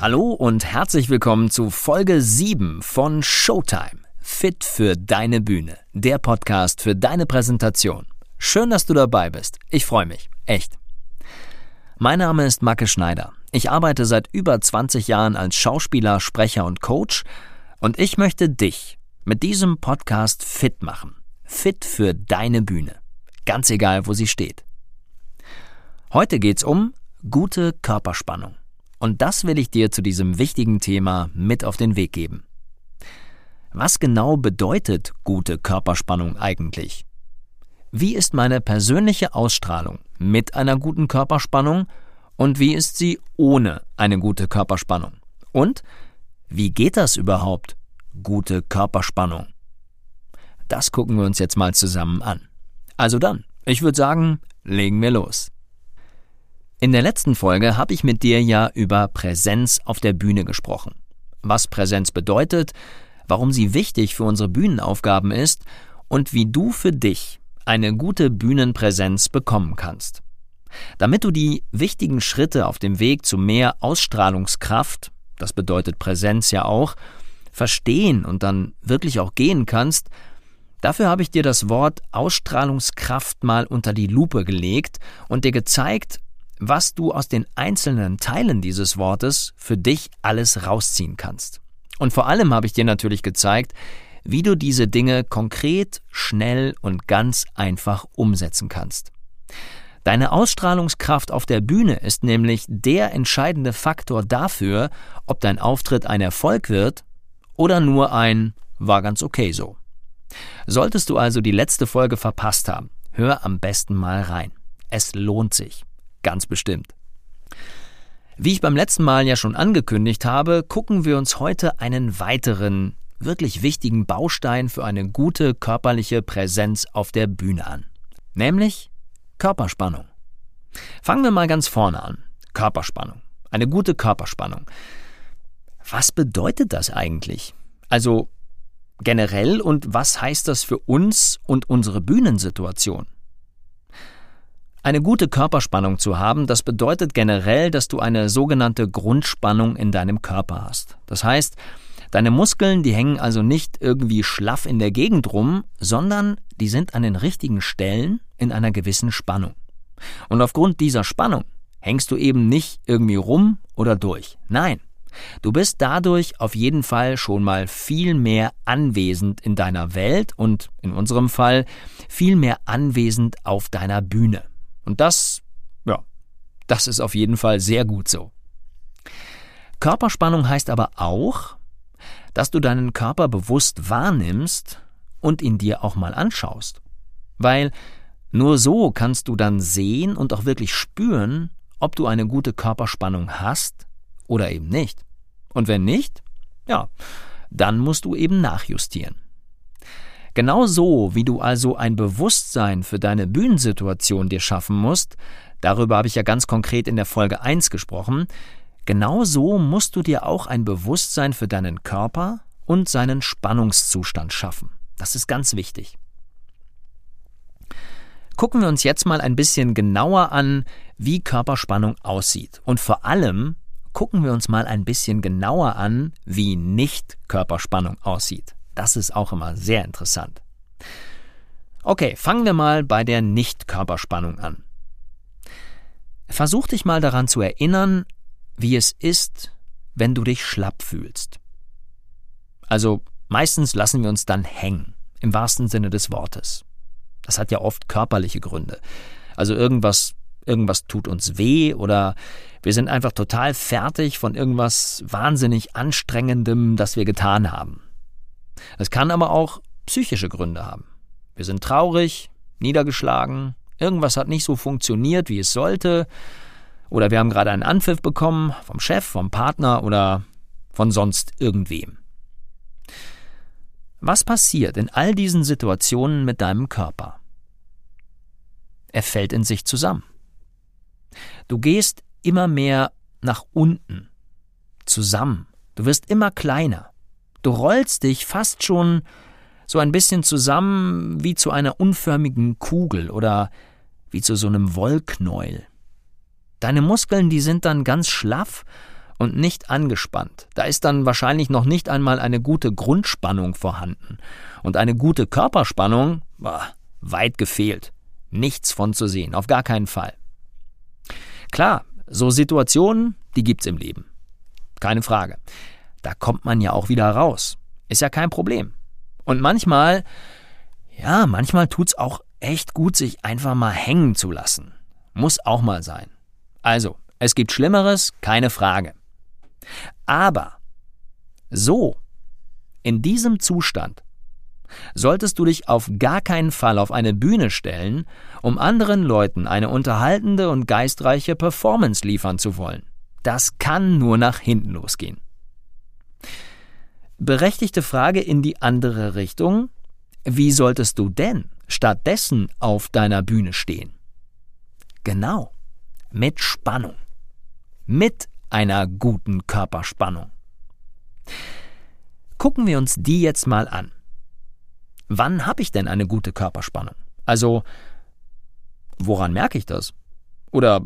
Hallo und herzlich willkommen zu Folge 7 von Showtime. Fit für deine Bühne. Der Podcast für deine Präsentation. Schön, dass du dabei bist. Ich freue mich. Echt. Mein Name ist Macke Schneider. Ich arbeite seit über 20 Jahren als Schauspieler, Sprecher und Coach und ich möchte dich mit diesem Podcast fit machen. Fit für deine Bühne. Ganz egal, wo sie steht. Heute geht's um gute Körperspannung. Und das will ich dir zu diesem wichtigen Thema mit auf den Weg geben. Was genau bedeutet gute Körperspannung eigentlich? Wie ist meine persönliche Ausstrahlung mit einer guten Körperspannung und wie ist sie ohne eine gute Körperspannung? Und wie geht das überhaupt, gute Körperspannung? Das gucken wir uns jetzt mal zusammen an. Also dann, ich würde sagen, legen wir los. In der letzten Folge habe ich mit dir ja über Präsenz auf der Bühne gesprochen. Was Präsenz bedeutet, warum sie wichtig für unsere Bühnenaufgaben ist und wie du für dich eine gute Bühnenpräsenz bekommen kannst. Damit du die wichtigen Schritte auf dem Weg zu mehr Ausstrahlungskraft, das bedeutet Präsenz ja auch, verstehen und dann wirklich auch gehen kannst, dafür habe ich dir das Wort Ausstrahlungskraft mal unter die Lupe gelegt und dir gezeigt, was du aus den einzelnen Teilen dieses Wortes für dich alles rausziehen kannst. Und vor allem habe ich dir natürlich gezeigt, wie du diese Dinge konkret, schnell und ganz einfach umsetzen kannst. Deine Ausstrahlungskraft auf der Bühne ist nämlich der entscheidende Faktor dafür, ob dein Auftritt ein Erfolg wird oder nur ein war ganz okay so. Solltest du also die letzte Folge verpasst haben, hör am besten mal rein. Es lohnt sich. Ganz bestimmt. Wie ich beim letzten Mal ja schon angekündigt habe, gucken wir uns heute einen weiteren, wirklich wichtigen Baustein für eine gute körperliche Präsenz auf der Bühne an. Nämlich Körperspannung. Fangen wir mal ganz vorne an. Körperspannung. Eine gute Körperspannung. Was bedeutet das eigentlich? Also generell und was heißt das für uns und unsere Bühnensituation? Eine gute Körperspannung zu haben, das bedeutet generell, dass du eine sogenannte Grundspannung in deinem Körper hast. Das heißt, deine Muskeln, die hängen also nicht irgendwie schlaff in der Gegend rum, sondern die sind an den richtigen Stellen in einer gewissen Spannung. Und aufgrund dieser Spannung hängst du eben nicht irgendwie rum oder durch. Nein, du bist dadurch auf jeden Fall schon mal viel mehr anwesend in deiner Welt und in unserem Fall viel mehr anwesend auf deiner Bühne. Und das, ja, das ist auf jeden Fall sehr gut so. Körperspannung heißt aber auch, dass du deinen Körper bewusst wahrnimmst und ihn dir auch mal anschaust. Weil nur so kannst du dann sehen und auch wirklich spüren, ob du eine gute Körperspannung hast oder eben nicht. Und wenn nicht, ja, dann musst du eben nachjustieren. Genau so, wie du also ein Bewusstsein für deine Bühnensituation dir schaffen musst, darüber habe ich ja ganz konkret in der Folge 1 gesprochen, genau so musst du dir auch ein Bewusstsein für deinen Körper und seinen Spannungszustand schaffen. Das ist ganz wichtig. Gucken wir uns jetzt mal ein bisschen genauer an, wie Körperspannung aussieht. Und vor allem gucken wir uns mal ein bisschen genauer an, wie Nicht-Körperspannung aussieht. Das ist auch immer sehr interessant. Okay, fangen wir mal bei der Nicht-Körperspannung an. Versuch dich mal daran zu erinnern, wie es ist, wenn du dich schlapp fühlst. Also meistens lassen wir uns dann hängen, im wahrsten Sinne des Wortes. Das hat ja oft körperliche Gründe. Also irgendwas, irgendwas tut uns weh oder wir sind einfach total fertig von irgendwas wahnsinnig Anstrengendem, das wir getan haben. Es kann aber auch psychische Gründe haben. Wir sind traurig, niedergeschlagen, irgendwas hat nicht so funktioniert, wie es sollte, Oder wir haben gerade einen Anpfiff bekommen vom Chef, vom Partner oder von sonst irgendwem. Was passiert in all diesen Situationen mit deinem Körper? Er fällt in sich zusammen. Du gehst immer mehr nach unten, zusammen. Du wirst immer kleiner. Du rollst dich fast schon so ein bisschen zusammen wie zu einer unförmigen Kugel oder wie zu so einem Wollknäuel. Deine Muskeln, die sind dann ganz schlaff und nicht angespannt. Da ist dann wahrscheinlich noch nicht einmal eine gute Grundspannung vorhanden. Und eine gute Körperspannung, boah, weit gefehlt. Nichts von zu sehen, auf gar keinen Fall. Klar, so Situationen, die gibt's im Leben. Keine Frage. Da kommt man ja auch wieder raus. Ist ja kein Problem. Und manchmal, ja, manchmal tut's auch echt gut, sich einfach mal hängen zu lassen. Muss auch mal sein. Also, es gibt Schlimmeres, keine Frage. Aber so, in diesem Zustand, solltest du dich auf gar keinen Fall auf eine Bühne stellen, um anderen Leuten eine unterhaltende und geistreiche Performance liefern zu wollen. Das kann nur nach hinten losgehen. Berechtigte Frage in die andere Richtung. Wie solltest du denn stattdessen auf deiner Bühne stehen? Genau mit Spannung. Mit einer guten Körperspannung. Gucken wir uns die jetzt mal an. Wann habe ich denn eine gute Körperspannung? Also, woran merke ich das? Oder,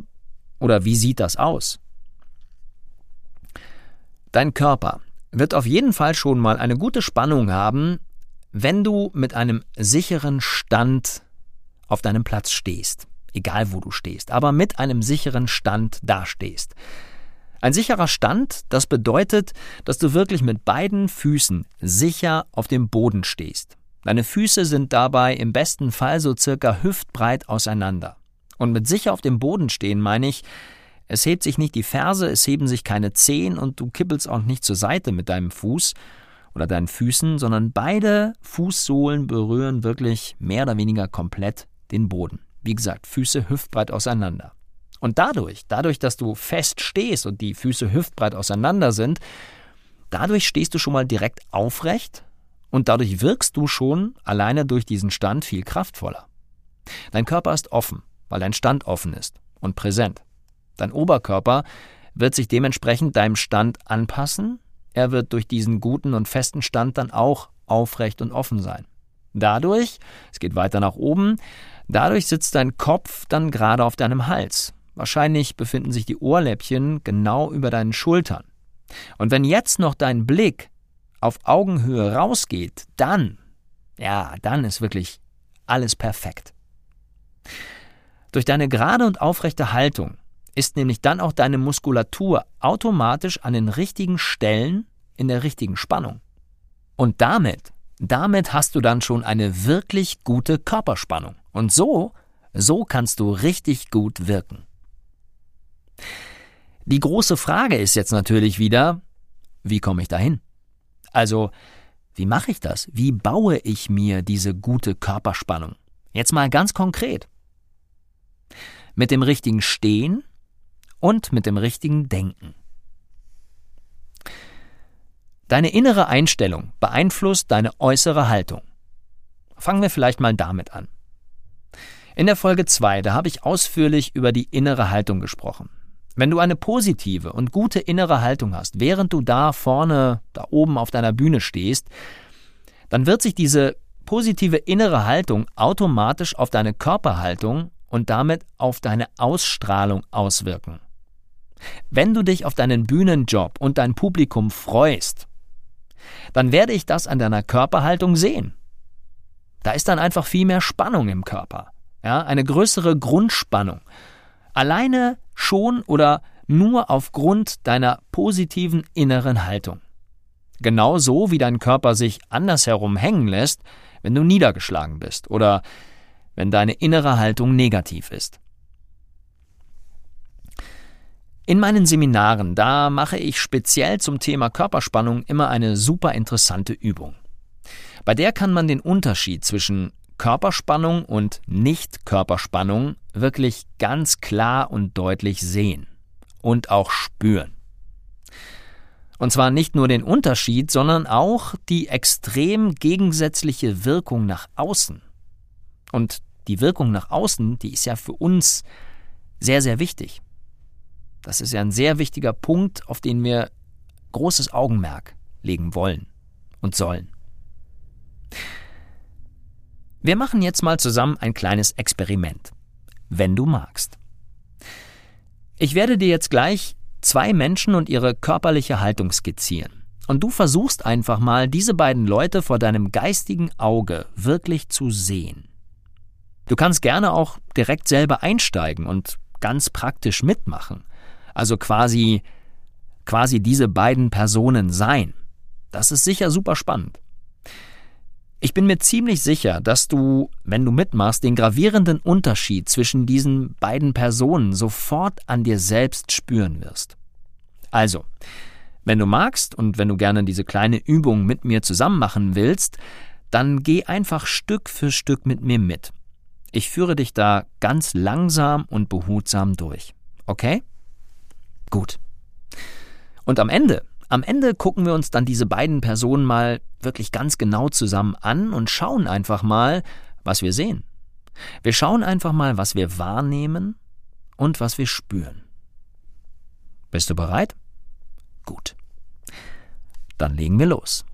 oder wie sieht das aus? Dein Körper wird auf jeden Fall schon mal eine gute Spannung haben, wenn du mit einem sicheren Stand auf deinem Platz stehst egal wo du stehst, aber mit einem sicheren Stand dastehst. Ein sicherer Stand, das bedeutet, dass du wirklich mit beiden Füßen sicher auf dem Boden stehst. Deine Füße sind dabei im besten Fall so circa hüftbreit auseinander. Und mit sicher auf dem Boden stehen meine ich, es hebt sich nicht die Ferse, es heben sich keine Zehen und du kippelst auch nicht zur Seite mit deinem Fuß oder deinen Füßen, sondern beide Fußsohlen berühren wirklich mehr oder weniger komplett den Boden. Wie gesagt, Füße hüftbreit auseinander. Und dadurch, dadurch, dass du fest stehst und die Füße hüftbreit auseinander sind, dadurch stehst du schon mal direkt aufrecht und dadurch wirkst du schon alleine durch diesen Stand viel kraftvoller. Dein Körper ist offen, weil dein Stand offen ist und präsent. Dein Oberkörper wird sich dementsprechend deinem Stand anpassen. Er wird durch diesen guten und festen Stand dann auch aufrecht und offen sein. Dadurch, es geht weiter nach oben, Dadurch sitzt dein Kopf dann gerade auf deinem Hals. Wahrscheinlich befinden sich die Ohrläppchen genau über deinen Schultern. Und wenn jetzt noch dein Blick auf Augenhöhe rausgeht, dann, ja, dann ist wirklich alles perfekt. Durch deine gerade und aufrechte Haltung ist nämlich dann auch deine Muskulatur automatisch an den richtigen Stellen in der richtigen Spannung. Und damit damit hast du dann schon eine wirklich gute Körperspannung. Und so, so kannst du richtig gut wirken. Die große Frage ist jetzt natürlich wieder, wie komme ich dahin? Also, wie mache ich das? Wie baue ich mir diese gute Körperspannung? Jetzt mal ganz konkret. Mit dem richtigen Stehen und mit dem richtigen Denken. Deine innere Einstellung beeinflusst deine äußere Haltung. Fangen wir vielleicht mal damit an. In der Folge 2, da habe ich ausführlich über die innere Haltung gesprochen. Wenn du eine positive und gute innere Haltung hast, während du da vorne, da oben auf deiner Bühne stehst, dann wird sich diese positive innere Haltung automatisch auf deine Körperhaltung und damit auf deine Ausstrahlung auswirken. Wenn du dich auf deinen Bühnenjob und dein Publikum freust, dann werde ich das an deiner Körperhaltung sehen. Da ist dann einfach viel mehr Spannung im Körper. Ja, eine größere Grundspannung. Alleine schon oder nur aufgrund deiner positiven inneren Haltung. Genauso wie dein Körper sich andersherum hängen lässt, wenn du niedergeschlagen bist oder wenn deine innere Haltung negativ ist. In meinen Seminaren, da mache ich speziell zum Thema Körperspannung immer eine super interessante Übung. Bei der kann man den Unterschied zwischen Körperspannung und Nicht-Körperspannung wirklich ganz klar und deutlich sehen. und auch spüren. Und zwar nicht nur den Unterschied, sondern auch die extrem gegensätzliche Wirkung nach außen. Und die Wirkung nach außen, die ist ja für uns sehr, sehr wichtig. Das ist ja ein sehr wichtiger Punkt, auf den wir großes Augenmerk legen wollen und sollen. Wir machen jetzt mal zusammen ein kleines Experiment, wenn du magst. Ich werde dir jetzt gleich zwei Menschen und ihre körperliche Haltung skizzieren. Und du versuchst einfach mal, diese beiden Leute vor deinem geistigen Auge wirklich zu sehen. Du kannst gerne auch direkt selber einsteigen und ganz praktisch mitmachen. Also quasi, quasi diese beiden Personen sein. Das ist sicher super spannend. Ich bin mir ziemlich sicher, dass du, wenn du mitmachst, den gravierenden Unterschied zwischen diesen beiden Personen sofort an dir selbst spüren wirst. Also, wenn du magst und wenn du gerne diese kleine Übung mit mir zusammen machen willst, dann geh einfach Stück für Stück mit mir mit. Ich führe dich da ganz langsam und behutsam durch. Okay? Gut. Und am Ende, am Ende gucken wir uns dann diese beiden Personen mal wirklich ganz genau zusammen an und schauen einfach mal, was wir sehen. Wir schauen einfach mal, was wir wahrnehmen und was wir spüren. Bist du bereit? Gut. Dann legen wir los.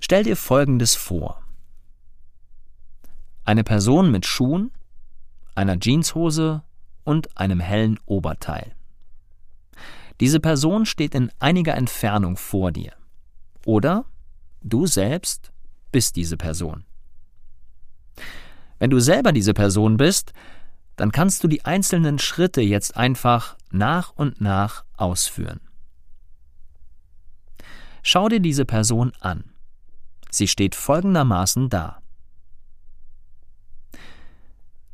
Stell dir Folgendes vor. Eine Person mit Schuhen, einer Jeanshose und einem hellen Oberteil. Diese Person steht in einiger Entfernung vor dir. Oder du selbst bist diese Person. Wenn du selber diese Person bist, dann kannst du die einzelnen Schritte jetzt einfach nach und nach ausführen. Schau dir diese Person an. Sie steht folgendermaßen da.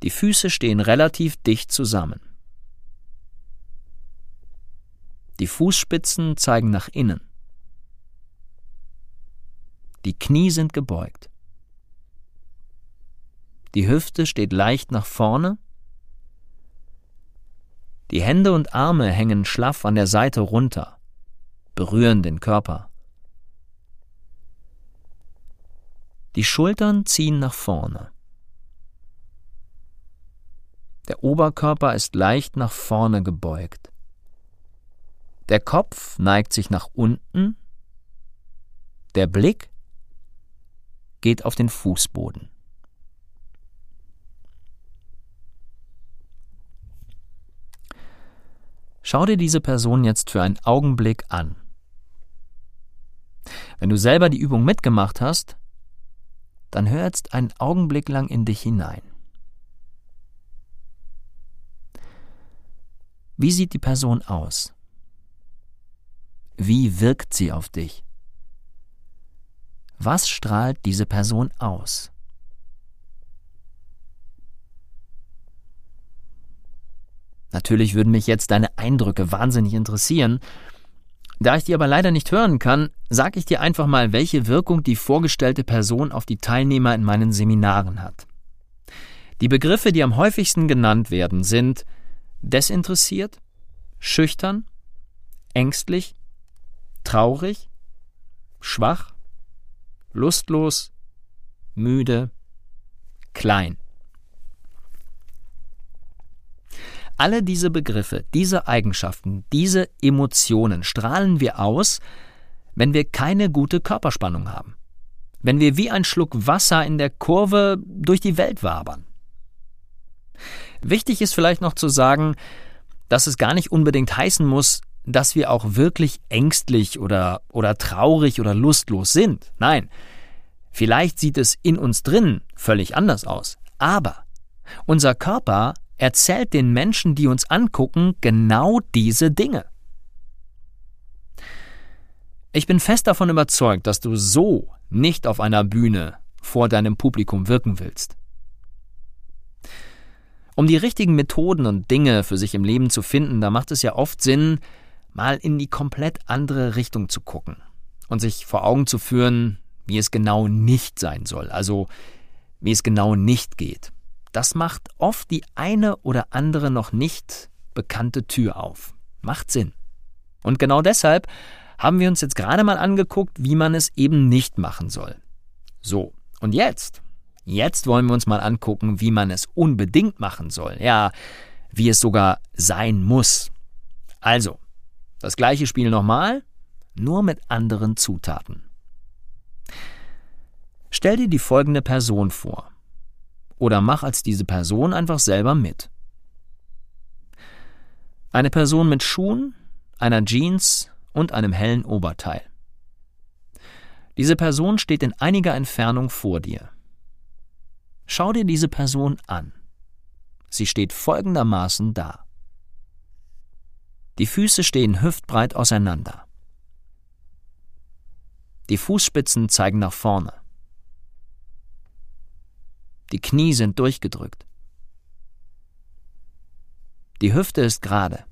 Die Füße stehen relativ dicht zusammen. Die Fußspitzen zeigen nach innen. Die Knie sind gebeugt. Die Hüfte steht leicht nach vorne. Die Hände und Arme hängen schlaff an der Seite runter, berühren den Körper. Die Schultern ziehen nach vorne. Der Oberkörper ist leicht nach vorne gebeugt. Der Kopf neigt sich nach unten, der Blick geht auf den Fußboden. Schau dir diese Person jetzt für einen Augenblick an. Wenn du selber die Übung mitgemacht hast, dann hör jetzt einen Augenblick lang in dich hinein. Wie sieht die Person aus? Wie wirkt sie auf dich? Was strahlt diese Person aus? Natürlich würden mich jetzt deine Eindrücke wahnsinnig interessieren. Da ich die aber leider nicht hören kann, sage ich dir einfach mal, welche Wirkung die vorgestellte Person auf die Teilnehmer in meinen Seminaren hat. Die Begriffe, die am häufigsten genannt werden, sind desinteressiert, schüchtern, ängstlich, traurig, schwach, lustlos, müde, klein. Alle diese Begriffe, diese Eigenschaften, diese Emotionen strahlen wir aus, wenn wir keine gute Körperspannung haben. Wenn wir wie ein Schluck Wasser in der Kurve durch die Welt wabern. Wichtig ist vielleicht noch zu sagen, dass es gar nicht unbedingt heißen muss, dass wir auch wirklich ängstlich oder, oder traurig oder lustlos sind. Nein, vielleicht sieht es in uns drin völlig anders aus. Aber unser Körper erzählt den Menschen, die uns angucken, genau diese Dinge. Ich bin fest davon überzeugt, dass du so nicht auf einer Bühne vor deinem Publikum wirken willst. Um die richtigen Methoden und Dinge für sich im Leben zu finden, da macht es ja oft Sinn, mal in die komplett andere Richtung zu gucken und sich vor Augen zu führen, wie es genau nicht sein soll, also wie es genau nicht geht. Das macht oft die eine oder andere noch nicht bekannte Tür auf. Macht Sinn. Und genau deshalb haben wir uns jetzt gerade mal angeguckt, wie man es eben nicht machen soll. So, und jetzt? Jetzt wollen wir uns mal angucken, wie man es unbedingt machen soll. Ja, wie es sogar sein muss. Also, das gleiche Spiel nochmal, nur mit anderen Zutaten. Stell dir die folgende Person vor. Oder mach als diese Person einfach selber mit. Eine Person mit Schuhen, einer Jeans und einem hellen Oberteil. Diese Person steht in einiger Entfernung vor dir. Schau dir diese Person an. Sie steht folgendermaßen da. Die Füße stehen hüftbreit auseinander. Die Fußspitzen zeigen nach vorne. Die Knie sind durchgedrückt. Die Hüfte ist gerade.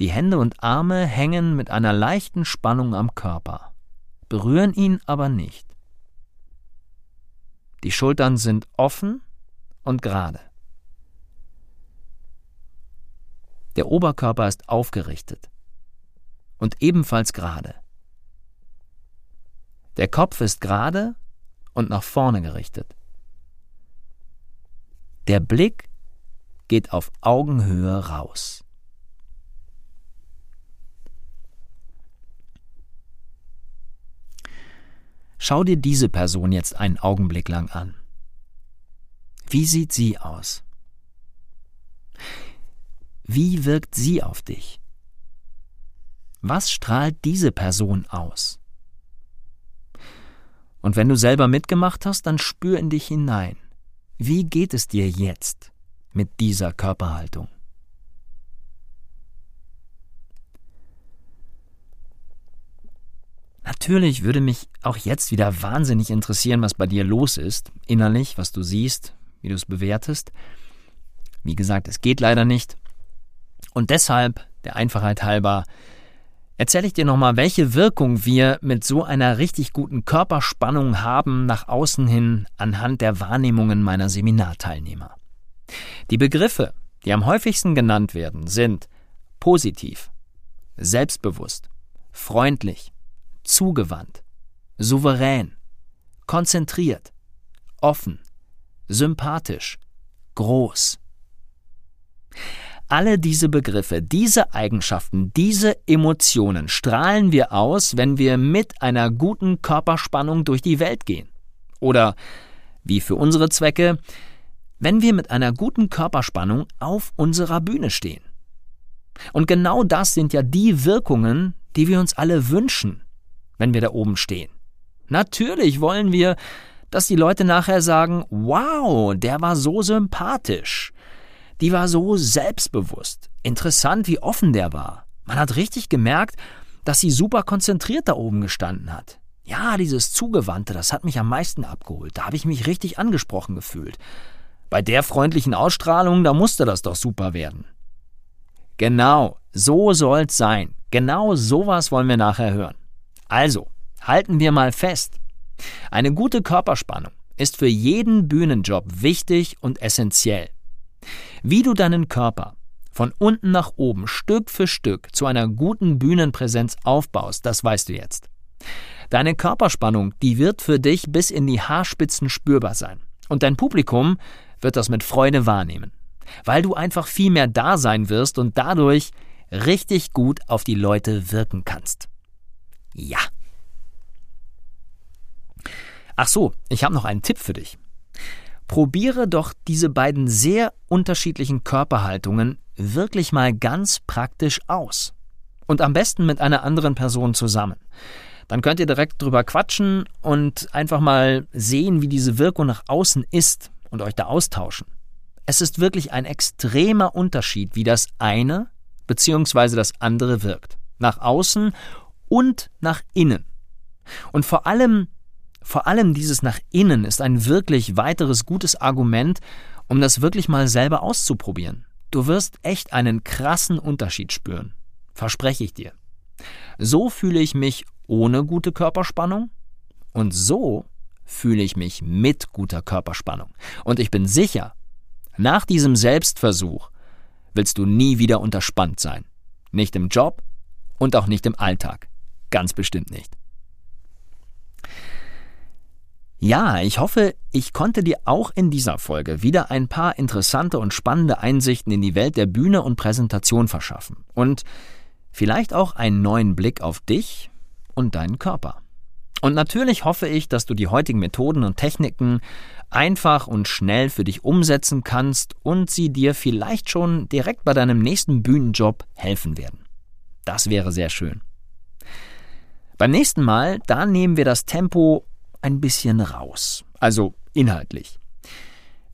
Die Hände und Arme hängen mit einer leichten Spannung am Körper, berühren ihn aber nicht. Die Schultern sind offen und gerade. Der Oberkörper ist aufgerichtet und ebenfalls gerade. Der Kopf ist gerade und nach vorne gerichtet. Der Blick geht auf Augenhöhe raus. Schau dir diese Person jetzt einen Augenblick lang an. Wie sieht sie aus? Wie wirkt sie auf dich? Was strahlt diese Person aus? Und wenn du selber mitgemacht hast, dann spür in dich hinein. Wie geht es dir jetzt mit dieser Körperhaltung? Natürlich würde mich auch jetzt wieder wahnsinnig interessieren, was bei dir los ist, innerlich, was du siehst, wie du es bewertest. Wie gesagt, es geht leider nicht. Und deshalb, der Einfachheit halber, erzähle ich dir nochmal, welche Wirkung wir mit so einer richtig guten Körperspannung haben nach außen hin anhand der Wahrnehmungen meiner Seminarteilnehmer. Die Begriffe, die am häufigsten genannt werden, sind positiv, selbstbewusst, freundlich, zugewandt, souverän, konzentriert, offen, sympathisch, groß. Alle diese Begriffe, diese Eigenschaften, diese Emotionen strahlen wir aus, wenn wir mit einer guten Körperspannung durch die Welt gehen. Oder, wie für unsere Zwecke, wenn wir mit einer guten Körperspannung auf unserer Bühne stehen. Und genau das sind ja die Wirkungen, die wir uns alle wünschen, wenn wir da oben stehen. Natürlich wollen wir, dass die Leute nachher sagen, wow, der war so sympathisch die war so selbstbewusst. Interessant, wie offen der war. Man hat richtig gemerkt, dass sie super konzentriert da oben gestanden hat. Ja, dieses Zugewandte, das hat mich am meisten abgeholt. Da habe ich mich richtig angesprochen gefühlt. Bei der freundlichen Ausstrahlung, da musste das doch super werden. Genau, so soll's sein. Genau sowas wollen wir nachher hören. Also, halten wir mal fest. Eine gute Körperspannung ist für jeden Bühnenjob wichtig und essentiell. Wie du deinen Körper von unten nach oben Stück für Stück zu einer guten Bühnenpräsenz aufbaust, das weißt du jetzt. Deine Körperspannung, die wird für dich bis in die Haarspitzen spürbar sein. Und dein Publikum wird das mit Freude wahrnehmen, weil du einfach viel mehr da sein wirst und dadurch richtig gut auf die Leute wirken kannst. Ja. Ach so, ich habe noch einen Tipp für dich. Probiere doch diese beiden sehr unterschiedlichen Körperhaltungen wirklich mal ganz praktisch aus. Und am besten mit einer anderen Person zusammen. Dann könnt ihr direkt drüber quatschen und einfach mal sehen, wie diese Wirkung nach außen ist und euch da austauschen. Es ist wirklich ein extremer Unterschied, wie das eine bzw. das andere wirkt. Nach außen und nach innen. Und vor allem vor allem dieses nach innen ist ein wirklich weiteres gutes Argument, um das wirklich mal selber auszuprobieren. Du wirst echt einen krassen Unterschied spüren. Verspreche ich dir. So fühle ich mich ohne gute Körperspannung und so fühle ich mich mit guter Körperspannung. Und ich bin sicher, Nach diesem Selbstversuch willst du nie wieder unterspannt sein. Nicht im Job und auch nicht im Alltag. Ganz bestimmt nicht. Ja, ich hoffe, ich konnte dir auch in dieser Folge wieder ein paar interessante und spannende Einsichten in die Welt der Bühne und Präsentation verschaffen und vielleicht auch einen neuen Blick auf dich und deinen Körper. Und natürlich hoffe ich, dass du die heutigen Methoden und Techniken einfach und schnell für dich umsetzen kannst und sie dir vielleicht schon direkt bei deinem nächsten Bühnenjob helfen werden. Das wäre sehr schön. Beim nächsten Mal, da nehmen wir das Tempo ein bisschen raus. Also inhaltlich.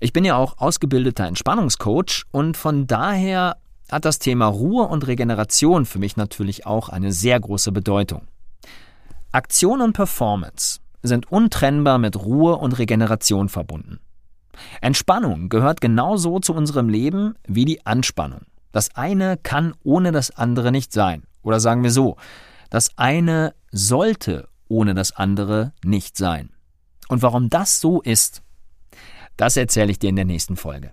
Ich bin ja auch ausgebildeter Entspannungscoach und von daher hat das Thema Ruhe und Regeneration für mich natürlich auch eine sehr große Bedeutung. Aktion und Performance sind untrennbar mit Ruhe und Regeneration verbunden. Entspannung gehört genauso zu unserem Leben wie die Anspannung. Das eine kann ohne das andere nicht sein. Oder sagen wir so, das eine sollte ohne das andere nicht sein. Und warum das so ist, das erzähle ich dir in der nächsten Folge.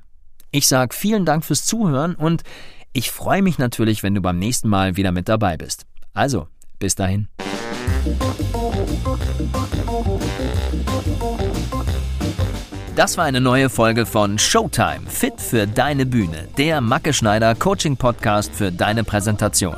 Ich sage vielen Dank fürs Zuhören und ich freue mich natürlich, wenn du beim nächsten Mal wieder mit dabei bist. Also, bis dahin. Das war eine neue Folge von Showtime, fit für deine Bühne, der Macke Schneider Coaching Podcast für deine Präsentation.